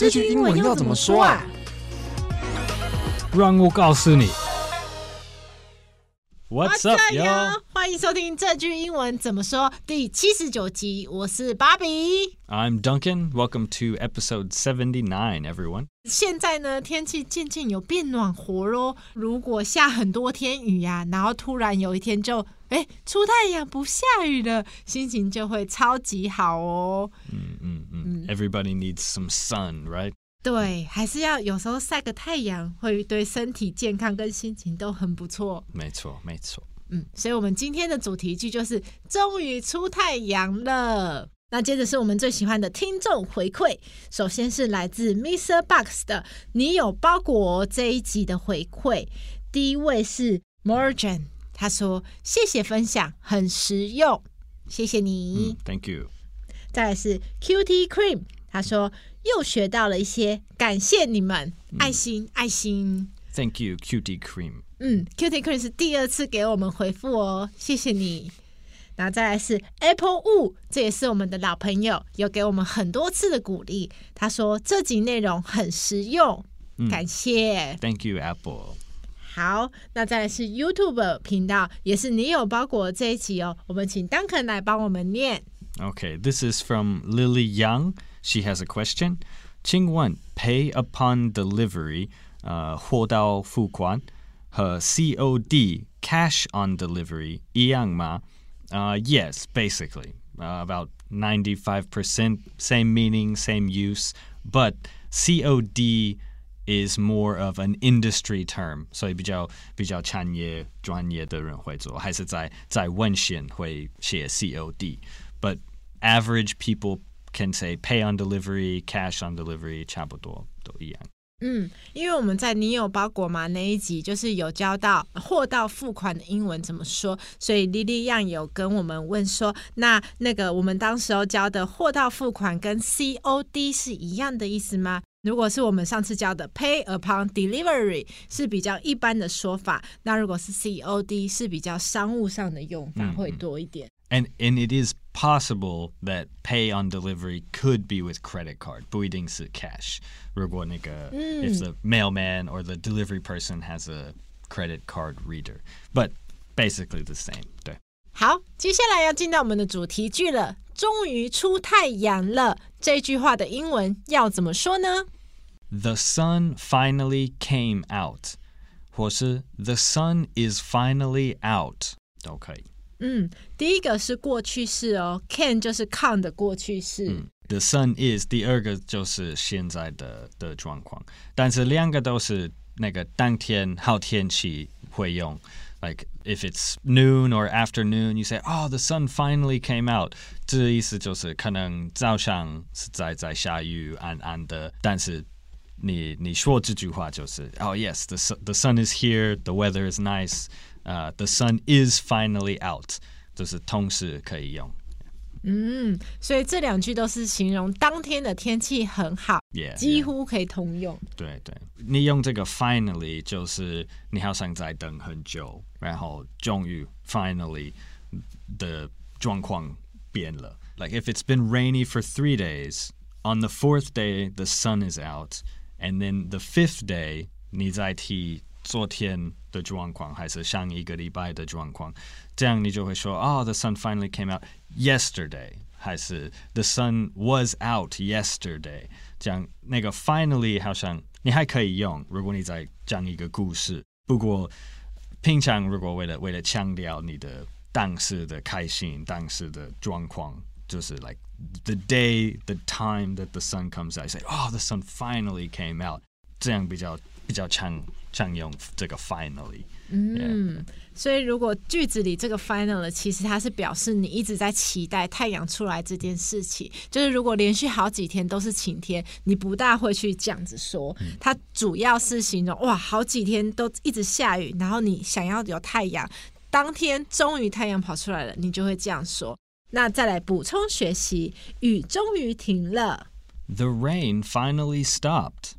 这句英文要怎么说啊？让我告诉你。What's up, yo？欢迎收听这句英文怎么说第七十九集。我是芭比。I'm Duncan. Welcome to episode seventy nine, everyone. 现在呢，天气渐渐有变暖和喽。如果下很多天雨呀、啊，然后突然有一天就哎出太阳不下雨了，心情就会超级好哦。嗯嗯嗯。Everybody needs some sun, right? 对，还是要有时候晒个太阳，会对身体健康跟心情都很不错。没错，没错。嗯，所以我们今天的主题句就是“终于出太阳了”。那接着是我们最喜欢的听众回馈，首先是来自 Mr. Box 的“你有包裹”这一集的回馈。第一位是 Morgan，他说：“谢谢分享，很实用，谢谢你。嗯，Thank you。” 再来是 Cutie Cream，他说。又学到了一些，感谢你们，爱心、嗯、爱心。Thank you, Cutie Cream。嗯，Cutie Cream 是第二次给我们回复哦，谢谢你。然后再来是 Apple Wu，这也是我们的老朋友，有给我们很多次的鼓励。他说这集内容很实用，感谢。嗯、Thank you, Apple。好，那再来是 YouTube 频道，也是你有包裹这一集哦。我们请 Duncan 来帮我们念。Okay, this is from Lily Young. She has a question. 请问 pay upon delivery 呃货到付款和 COD cash on delivery 一样吗？Uh, yes, basically. Uh, about 95% same meaning, same use, but COD is more of an industry term，所以比较比较产业专业的人会做，还是在在文献会写 COD，but average people can say pay on delivery, cash on delivery，差不多都一样。嗯，因为我们在你有包裹吗那一集，就是有教到货到付款的英文怎么说，所以莉莉样有跟我们问说，那那个我们当时候教的货到付款跟 COD 是一样的意思吗？如果是我们上次教的 pay upon delivery 是比较一般的说法，那如果是 COD 是比较商务上的用法会多一点。 And and it is possible that pay on delivery could be with credit card，不一定是 cash。如果那个、嗯、if the mailman or the delivery person has a credit card reader，but basically the same。对。好，接下来要进到我们的主题句了。终于出太阳了，这句话的英文要怎么说呢？The sun finally came out，或是 The sun is finally out 都可以。 嗯，第一个是过去式哦，can 就是 come 的过去式。嗯，The sun is 第二个就是现在的的状况，但是两个都是那个当天好天气会用。Like if it's noon or afternoon, you say, "Oh, the sun finally came out." 这意思就是可能早上是在在下雨，暗暗的，但是你你说这句话就是，"Oh yes, the sun the sun is here, the weather is nice." 呃、uh,，the sun is finally out，就是同时可以用。嗯，所以这两句都是形容当天的天气很好，yeah, 几乎可以通用。Yeah. 对对，你用这个 finally 就是你好像在等很久，然后终于 finally 的状况变了。Like if it's been rainy for three days, on the fourth day the sun is out, and then the fifth day 你再提。 昨天的状况还是上一个礼拜的状况，这样你就会说哦、oh,，the sun finally came out yesterday，还是 the sun was out yesterday，这样那个 finally 好像你还可以用，如果你在讲一个故事。不过平常如果为了为了强调你的当时的开心、当时的状况，就是 like the day, the time that the sun comes out，I say oh, the sun finally came out， 这样比较比较强。常用这个 finally，嗯.所以如果句子里这个 finally 其实它是表示你一直在期待太阳出来这件事情。就是如果连续好几天都是晴天，你不大会去这样子说。嗯、它主要是形容哇，好几天都一直下雨，然后你想要有太阳，当天终于太阳跑出来了，你就会这样说。那再来补充学习，雨终于停了。The rain finally stopped.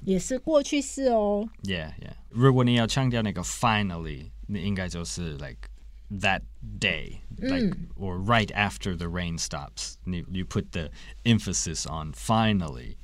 也是过去式哦。Yeah, yeah. 如果你要强调那个 finally，你应该就是 like that day, like or right after the rain stops. 你 you put the emphasis on finally.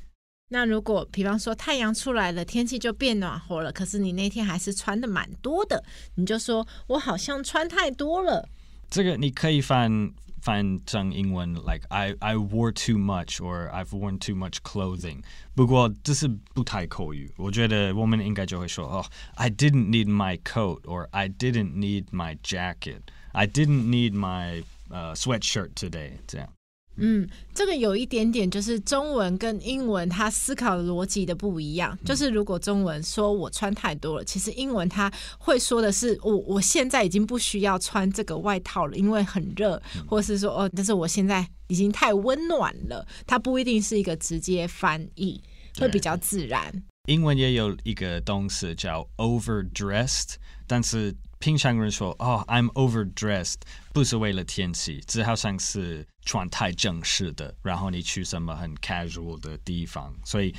那如果比方说太阳出来了，天气就变暖和了，可是你那天还是穿的蛮多的，你就说我好像穿太多了。这个你可以翻翻成英文，like I I wore too much or I've worn too much clothing。不过这是不太口语，我觉得我们应该就会说哦，I didn't need my coat or I didn't need my jacket。I didn't need my uh, sweatshirt today。这样。 嗯，这个有一点点就是中文跟英文它思考的逻辑的不一样。嗯、就是如果中文说我穿太多了，其实英文它会说的是我我现在已经不需要穿这个外套了，因为很热，嗯、或是说哦，但是我现在已经太温暖了。它不一定是一个直接翻译，会比较自然。英文也有一个动词叫 overdressed，但是。平常人说哦，I'm overdressed，不是为了天气，这好像是穿太正式的，然后你去什么很 casual 的地方，所以，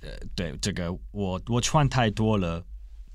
呃，对这个我我穿太多了，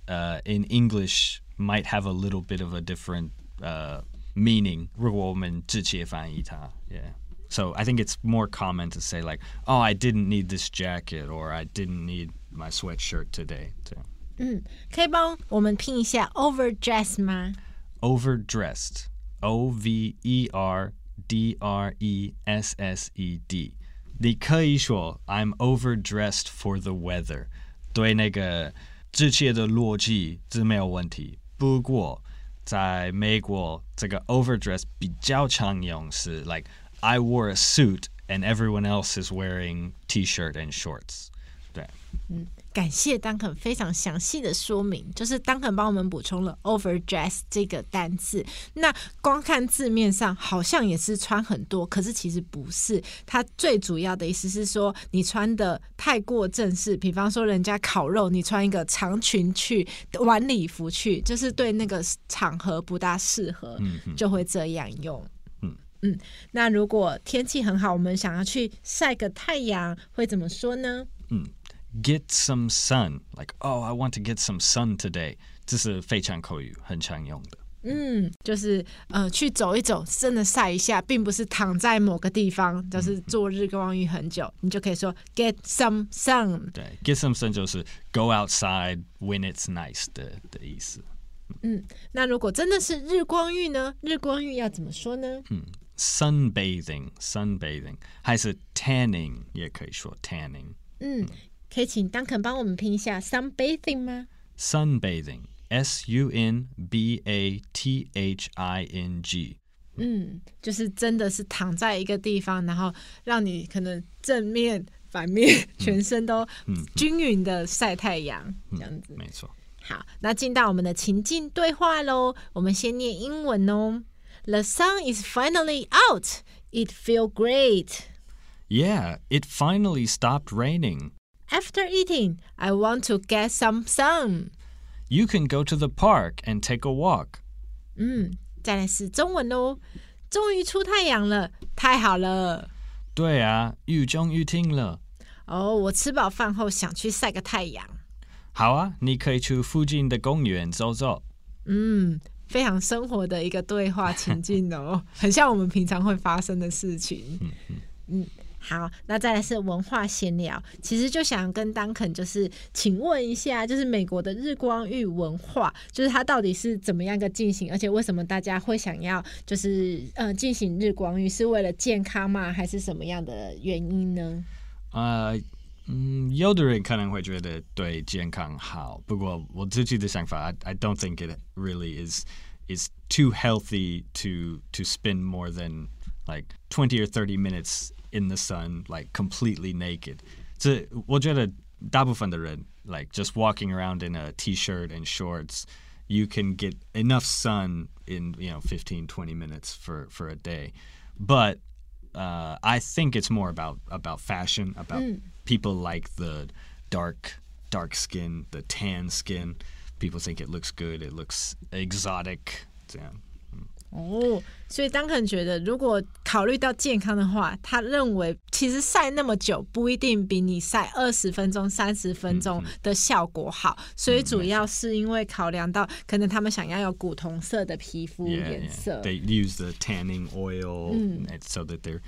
呃、uh,，in English might have a little bit of a different 呃、uh, meaning，如果我们直接翻译它，yeah，so I think it's more common to say like oh I didn't need this jacket or I didn't need my sweatshirt today，这样。 嗯，可以帮我们拼一下 overdressed 吗？overdressed，O V E R D R E S S E D。你可以说 I'm overdressed for the weather，对那个直接的逻辑是没有问题。不过在美国，这个 overdressed 比较常用是 like I wore a suit and everyone else is wearing T-shirt and shorts。 对，嗯。感谢 Duncan 非常详细的说明，就是 Duncan 帮我们补充了 overdress 这个单字。那光看字面上好像也是穿很多，可是其实不是。它最主要的意思是说，你穿的太过正式，比方说人家烤肉，你穿一个长裙去，晚礼服去，就是对那个场合不大适合，就会这样用。嗯嗯。那如果天气很好，我们想要去晒个太阳，会怎么说呢？嗯。Get some sun, like oh, I want to get some sun today. 这是非常口语，很常用的。嗯，就是呃，去走一走，真的晒一下，并不是躺在某个地方，就是做日光浴很久，嗯、你就可以说 get some sun。对，get some sun 就是 go outside when it's nice 的的意思。嗯，那如果真的是日光浴呢？日光浴要怎么说呢？嗯，sunbathing，sunbathing，还是 tanning 也可以说 tanning。嗯。 可以请 Duncan 帮我们拼一下 sunbathing 吗？sunbathing，S U N B A T H I N G。嗯，就是真的是躺在一个地方，然后让你可能正面、反面全身都均匀的晒太阳，嗯、这样子。没错。好，那进到我们的情境对话喽。我们先念英文哦。The sun is finally out. It feels great. Yeah, it finally stopped raining. After eating, I want to get some sun. You can go to the park and take a walk. 嗯，再来是中文哦。终于出太阳了，太好了。对啊，雨终于停了。哦，我吃饱饭后想去晒个太阳。好啊，你可以去附近的公园走走。嗯，非常生活的一个对话情境哦，很像我们平常会发生的事情。嗯嗯。嗯好，那再来是文化闲聊。其实就想跟 Duncan 就是请问一下，就是美国的日光浴文化，就是它到底是怎么样个进行？而且为什么大家会想要就是呃进行日光浴？是为了健康吗？还是什么样的原因呢？呃，嗯，有的人可能会觉得对健康好，不过我自己的想法，I I don't think it really is is too healthy to to spend more than like twenty or thirty minutes. in the sun, like completely naked. 这我觉得大部分的人 like just walking around in a t-shirt and shorts, you can get enough sun in you know 15, 20 minutes for for a day. But uh, I think it's more about about fashion, about mm. people like the dark dark skin, the tan skin. People think it looks good, it looks exotic. 这样。 哦，所以 Duncan 觉得，如果考虑到健康的话，他认为其实晒那么久不一定比你晒二十分钟、三十分钟的效果好。嗯、所以主要是因为考量到可能他们想要有古铜色的皮肤颜色。Yeah, yeah. They use the tanning oil、嗯、so that they're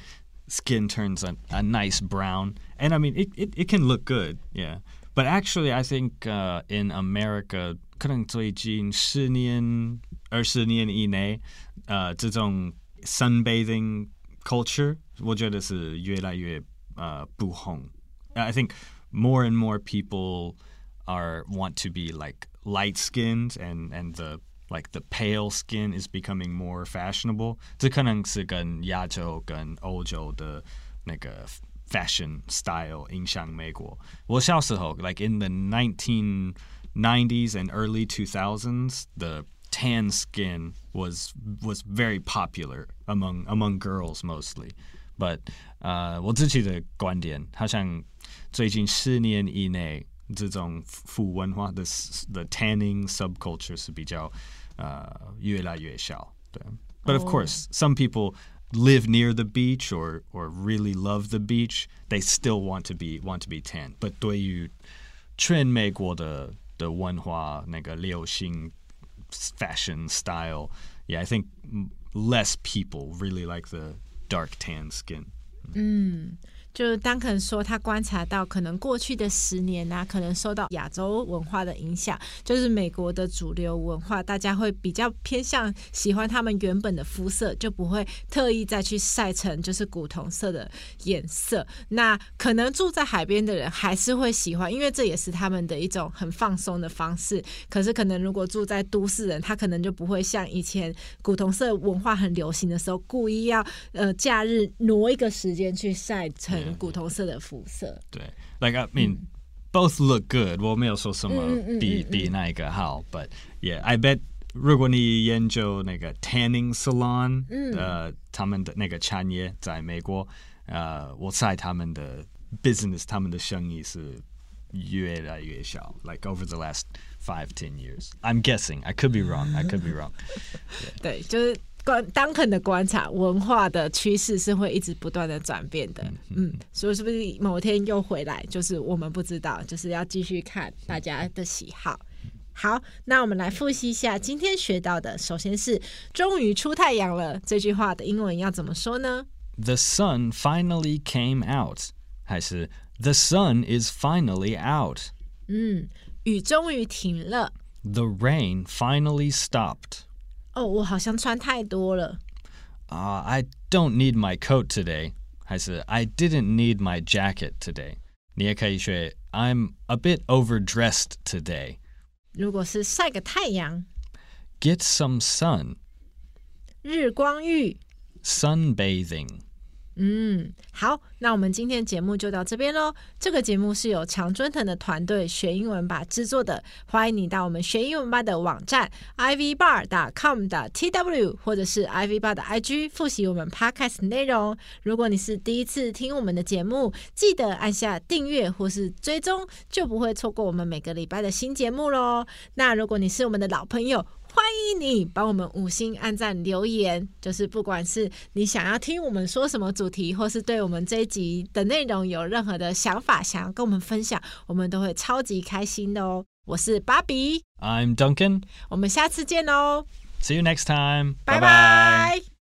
skin turns a, a nice brown. And I mean, it, it, it can look good, yeah. But actually, I think uh, in America, 可能最近十年、二十年以内，呃，这种 sunbathing culture，我觉得是越来越呃不红。I think more and more people are want to be like light skinned and and the like the pale skin is becoming more fashionable。这可能是跟亚洲跟欧洲的那个 fashion style 影响美国。我小时候，like in the 1990s and early 2000s, the tan skin was was very popular among among girls mostly. But 呃，我自己的观点，好像最近十年以内，这种腐文化的 the tanning subculture 是比较呃越来越小。对，But of course, some people live near the beach or or really love the beach, they still want to be want to be tan. But 对于全美国的的文化那个流行 fashion style, yeah, I think less people really like the dark tan skin. 嗯。就是丹肯说他观察到，可能过去的十年啊，可能受到亚洲文化的影响，就是美国的主流文化，大家会比较偏向喜欢他们原本的肤色，就不会特意再去晒成就是古铜色的颜色。那可能住在海边的人还是会喜欢，因为这也是他们的一种很放松的方式。可是可能如果住在都市人，他可能就不会像以前古铜色文化很流行的时候，故意要呃假日挪一个时间去晒成。古铜色的肤色，对，like I mean、嗯、both look good。我没有说什么比、嗯、比哪一个好，but yeah，I bet 如果你研究那个 tanning salon，嗯、呃，他们的那个产业在美国，呃，我猜他们的 business，他们的生意是越来越小，like over the last five ten years。I'm guessing, I could be wrong, I could be wrong。对，就是。 观 Duncan 的观察，文化的趋势是会一直不断的转变的，嗯，所以是不是某天又回来，就是我们不知道，就是要继续看大家的喜好。好，那我们来复习一下今天学到的。首先是“终于出太阳了”这句话的英文要怎么说呢？The sun finally came out，还是 The sun is finally out？嗯，雨终于停了。The rain finally stopped。哦，我好像穿太多了。啊、uh,，I don't need my coat today，还是 I didn't need my jacket today。你也可以说 I'm a bit overdressed today。如果是晒个太阳，get some sun。日光浴，sunbathing。 嗯，好，那我们今天节目就到这边喽。这个节目是由常春藤的团队学英文吧制作的，欢迎你到我们学英文吧的网站 ivbar.com 的 tw 或者是 ivbar 的 IG 复习我们 podcast 内容。如果你是第一次听我们的节目，记得按下订阅或是追踪，就不会错过我们每个礼拜的新节目喽。那如果你是我们的老朋友，欢迎你帮我们五星按赞留言，就是不管是你想要听我们说什么主题，或是对我们这一集的内容有任何的想法，想要跟我们分享，我们都会超级开心的哦。我是芭比，I'm Duncan，我们下次见哦，See you next time，拜拜。